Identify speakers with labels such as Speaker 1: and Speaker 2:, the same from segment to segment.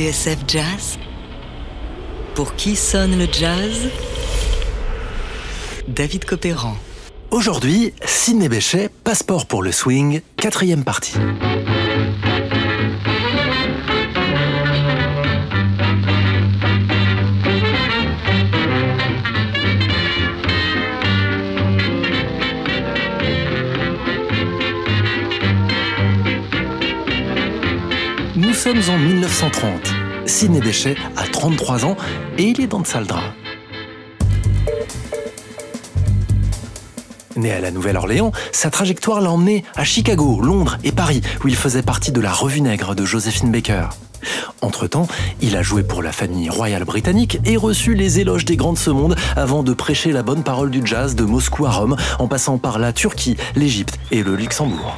Speaker 1: TSF Jazz Pour qui sonne le jazz? David Copéran.
Speaker 2: Aujourd'hui, Sidney Bechet, Passeport pour le swing, quatrième partie. En 1930. Sidney Bechet a 33 ans et il est dans de sale drap. Né à la Nouvelle-Orléans, sa trajectoire l'a emmené à Chicago, Londres et Paris, où il faisait partie de la Revue Nègre de Josephine Baker. Entre-temps, il a joué pour la famille royale britannique et reçu les éloges des grands de ce monde avant de prêcher la bonne parole du jazz de Moscou à Rome, en passant par la Turquie, l'Égypte et le Luxembourg.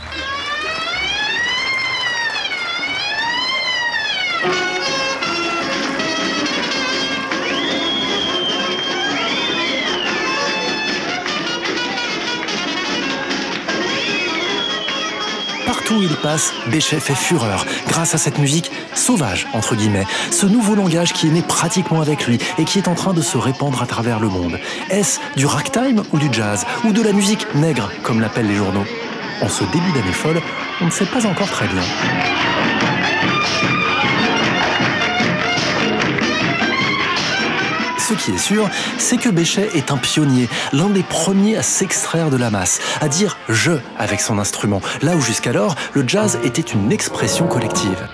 Speaker 2: Il passe, Béchet fait fureur grâce à cette musique sauvage, entre guillemets, ce nouveau langage qui est né pratiquement avec lui et qui est en train de se répandre à travers le monde. Est-ce du ragtime ou du jazz ou de la musique nègre, comme l'appellent les journaux? En ce début d'année folle, on ne sait pas encore très bien. Ce qui est sûr, c'est que Béchet est un pionnier, l'un des premiers à s'extraire de la masse, à dire je avec son instrument, là où jusqu'alors le jazz était une expression collective.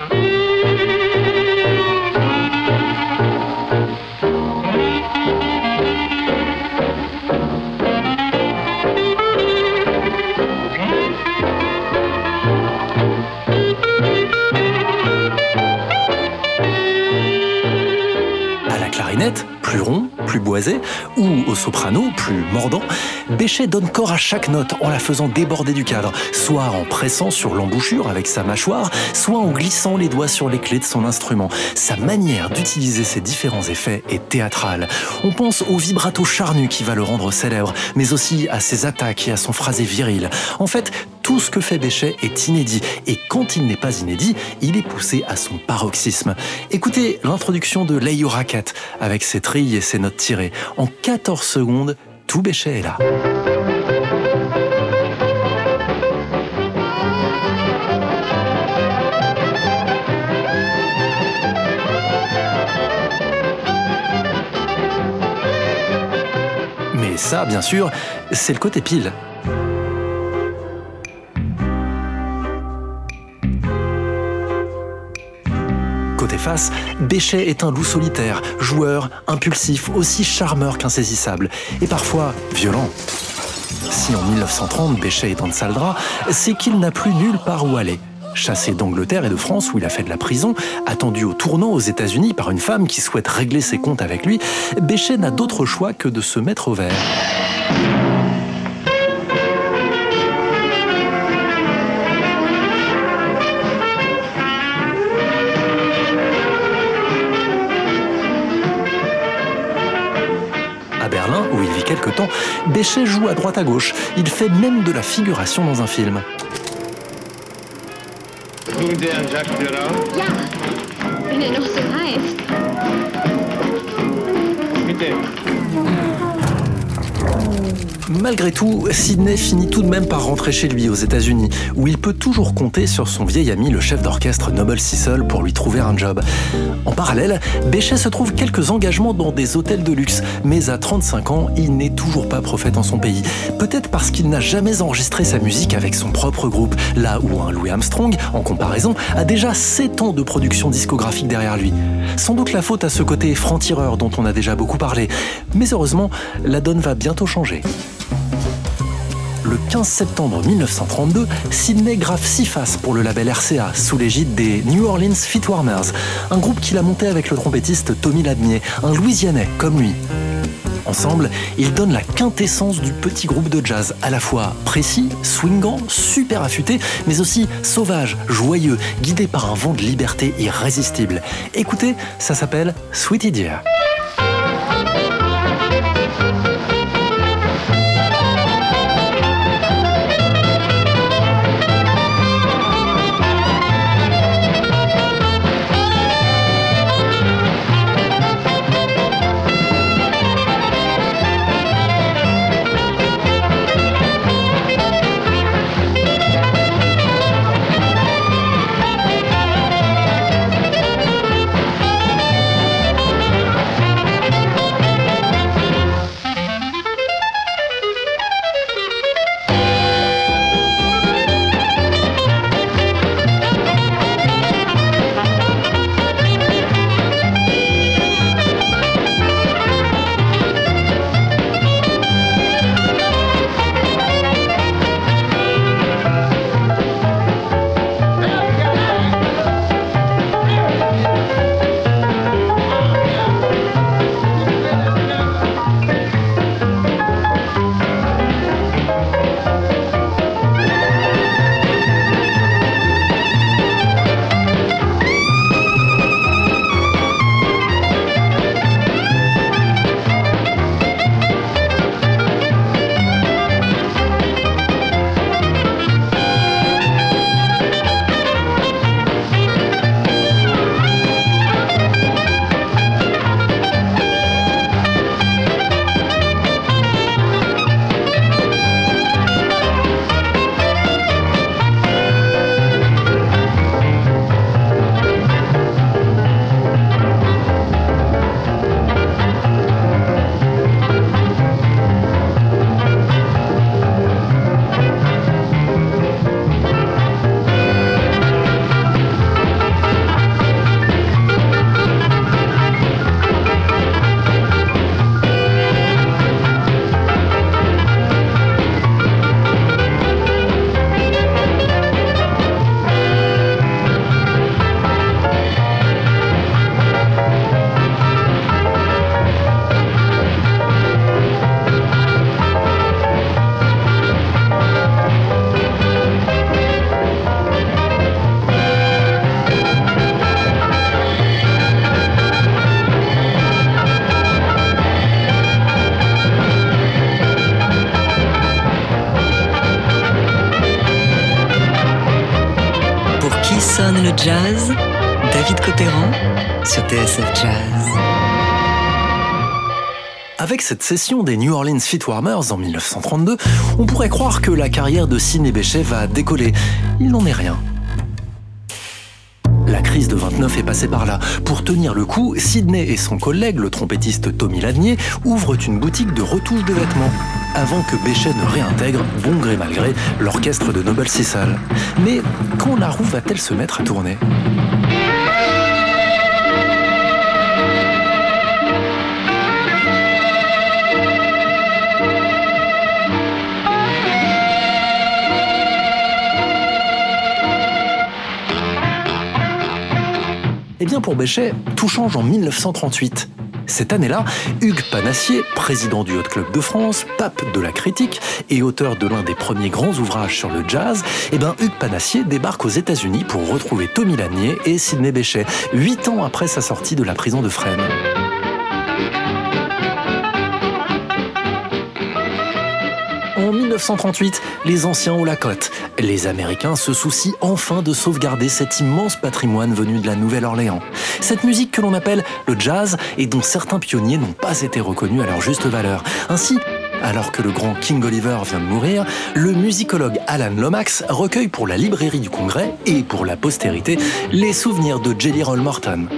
Speaker 2: Plus rond, plus boisé, ou au soprano, plus mordant, Béchet donne corps à chaque note en la faisant déborder du cadre, soit en pressant sur l'embouchure avec sa mâchoire, soit en glissant les doigts sur les clés de son instrument. Sa manière d'utiliser ces différents effets est théâtrale. On pense au vibrato charnu qui va le rendre célèbre, mais aussi à ses attaques et à son phrasé viril. En fait, tout ce que fait Béchet est inédit, et quand il n'est pas inédit, il est poussé à son paroxysme. Écoutez l'introduction de Leio Racket, avec ses trilles et ses notes tirées. En 14 secondes, tout Béchet est là. Mais ça, bien sûr, c'est le côté pile. Béchet est un loup solitaire, joueur, impulsif, aussi charmeur qu'insaisissable, et parfois violent. Si en 1930 Béchet est sale drap, c'est qu'il n'a plus nulle part où aller. Chassé d'Angleterre et de France où il a fait de la prison, attendu au tournant aux États-Unis par une femme qui souhaite régler ses comptes avec lui, Béchet n'a d'autre choix que de se mettre au vert. Quelque temps, Béchet joue à droite à gauche. Il fait même de la figuration dans un film.
Speaker 3: Ja,
Speaker 2: Malgré tout, Sidney finit tout de même par rentrer chez lui aux États-Unis, où il peut toujours compter sur son vieil ami le chef d'orchestre Noble Sissel pour lui trouver un job. En parallèle, Béchet se trouve quelques engagements dans des hôtels de luxe, mais à 35 ans, il n'est toujours pas prophète en son pays. Peut-être parce qu'il n'a jamais enregistré sa musique avec son propre groupe, là où un Louis Armstrong, en comparaison, a déjà 7 ans de production discographique derrière lui. Sans doute la faute à ce côté franc-tireur dont on a déjà beaucoup parlé, mais heureusement, la donne va bientôt changer. Le 15 septembre 1932, Sidney grave six faces pour le label RCA sous l'égide des New Orleans Fitwarmers, un groupe qu'il a monté avec le trompettiste Tommy Ladmier, un Louisianais comme lui. Ensemble, ils donnent la quintessence du petit groupe de jazz, à la fois précis, swingant, super affûté, mais aussi sauvage, joyeux, guidé par un vent de liberté irrésistible. Écoutez, ça s'appelle Sweetie Dear.
Speaker 1: Le jazz David Copéran sur TSF Jazz.
Speaker 2: Avec cette session des New Orleans Warmers en 1932, on pourrait croire que la carrière de Sidney Bechet va décoller. Il n'en est rien. La crise de 29 est passée par là. Pour tenir le coup, Sidney et son collègue, le trompettiste Tommy Ladnier, ouvrent une boutique de retouche de vêtements avant que Béchet ne réintègre, bon gré mal gré, l'orchestre de Noble Sissal. Mais quand la roue va-t-elle se mettre à tourner? Eh bien pour Béchet, tout change en 1938. Cette année-là, Hugues Panassier, président du Hot Club de France, pape de la critique et auteur de l'un des premiers grands ouvrages sur le jazz, eh ben Hugues Panassier débarque aux États-Unis pour retrouver Tommy Lanier et Sidney Bechet, huit ans après sa sortie de la prison de Fresnes. 1938, les anciens ont la cote. Les Américains se soucient enfin de sauvegarder cet immense patrimoine venu de la Nouvelle-Orléans. Cette musique que l'on appelle le jazz et dont certains pionniers n'ont pas été reconnus à leur juste valeur. Ainsi, alors que le grand King Oliver vient de mourir, le musicologue Alan Lomax recueille pour la librairie du Congrès et pour la postérité les souvenirs de Jelly Roll Morton.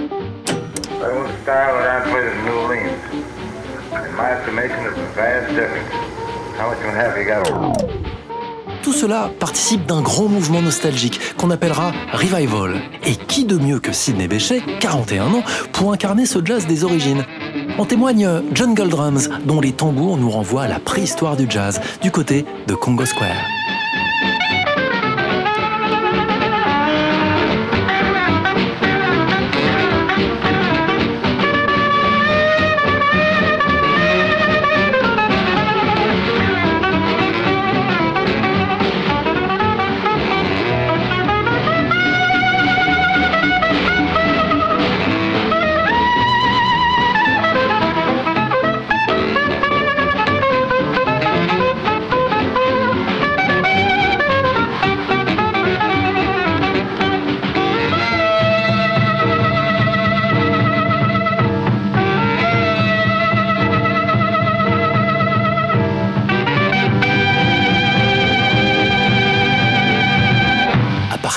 Speaker 2: Tout cela participe d'un grand mouvement nostalgique qu'on appellera Revival. Et qui de mieux que Sidney Bechet, 41 ans, pour incarner ce jazz des origines? En témoigne John Drums, dont les tambours nous renvoient à la préhistoire du jazz, du côté de Congo Square.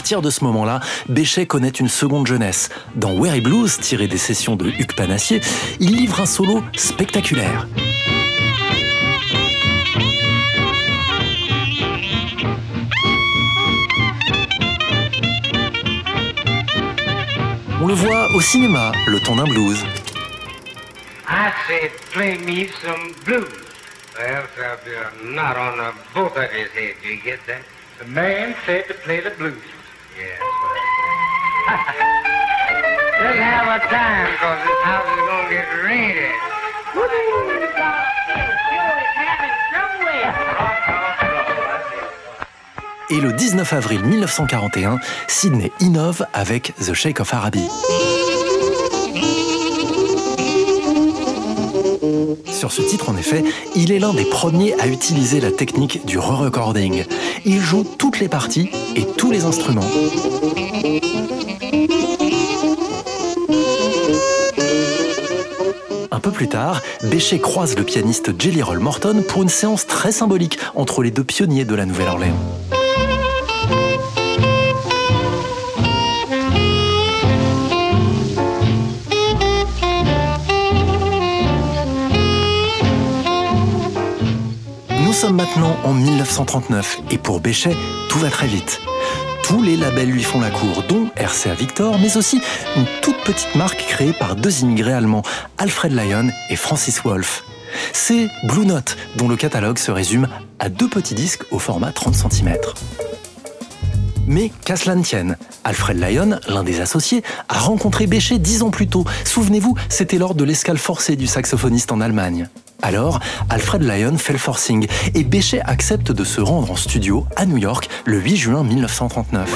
Speaker 2: De ce moment-là, Béchet connaît une seconde jeunesse. Dans Weary Blues, tiré des sessions de Hugues Panassier, il livre un solo spectaculaire. On le voit au cinéma, le ton d'un blues. I said, play me some blues. Well, not on a both of his head, do you get that? The man said to play the blues. Et le 19 avril 1941, Sydney innove avec The Shake of Arabi. Sur ce titre, en effet, il est l'un des premiers à utiliser la technique du re-recording. Il joue toutes les parties et tous les instruments. Un peu plus tard, Béchet croise le pianiste Jelly Roll Morton pour une séance très symbolique entre les deux pionniers de la Nouvelle-Orléans. En 1939 et pour Béchet, tout va très vite. Tous les labels lui font la cour, dont RCA Victor, mais aussi une toute petite marque créée par deux immigrés allemands, Alfred Lyon et Francis Wolff. C'est Blue Note, dont le catalogue se résume à deux petits disques au format 30 cm. Mais qu'à cela ne tienne, Alfred Lyon, l'un des associés, a rencontré Béchet dix ans plus tôt. Souvenez-vous, c'était lors de l'escale forcée du saxophoniste en Allemagne. Alors, Alfred Lyon fait le forcing et Béchet accepte de se rendre en studio à New York le 8 juin 1939.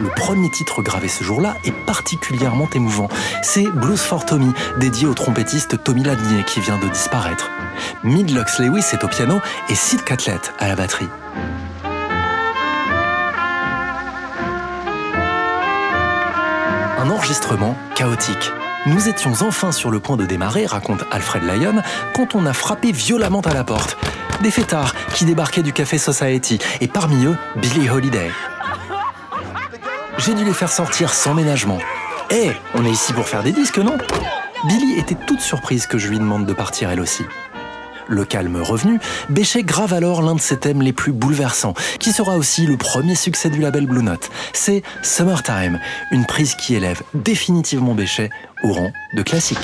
Speaker 2: Le premier titre gravé ce jour-là est particulièrement émouvant. C'est Blues for Tommy, dédié au trompettiste Tommy Ladnier qui vient de disparaître. Midlux Lewis est au piano et Sid Catlett à la batterie. Enregistrement chaotique. Nous étions enfin sur le point de démarrer, raconte Alfred Lyon, quand on a frappé violemment à la porte. Des fêtards qui débarquaient du Café Society, et parmi eux, Billie Holiday. J'ai dû les faire sortir sans ménagement. Eh, on est ici pour faire des disques, non? Billy était toute surprise que je lui demande de partir elle aussi. Le calme revenu, Béchet grave alors l'un de ses thèmes les plus bouleversants, qui sera aussi le premier succès du label Blue Note. C'est Summertime, une prise qui élève définitivement Béchet au rang de classique.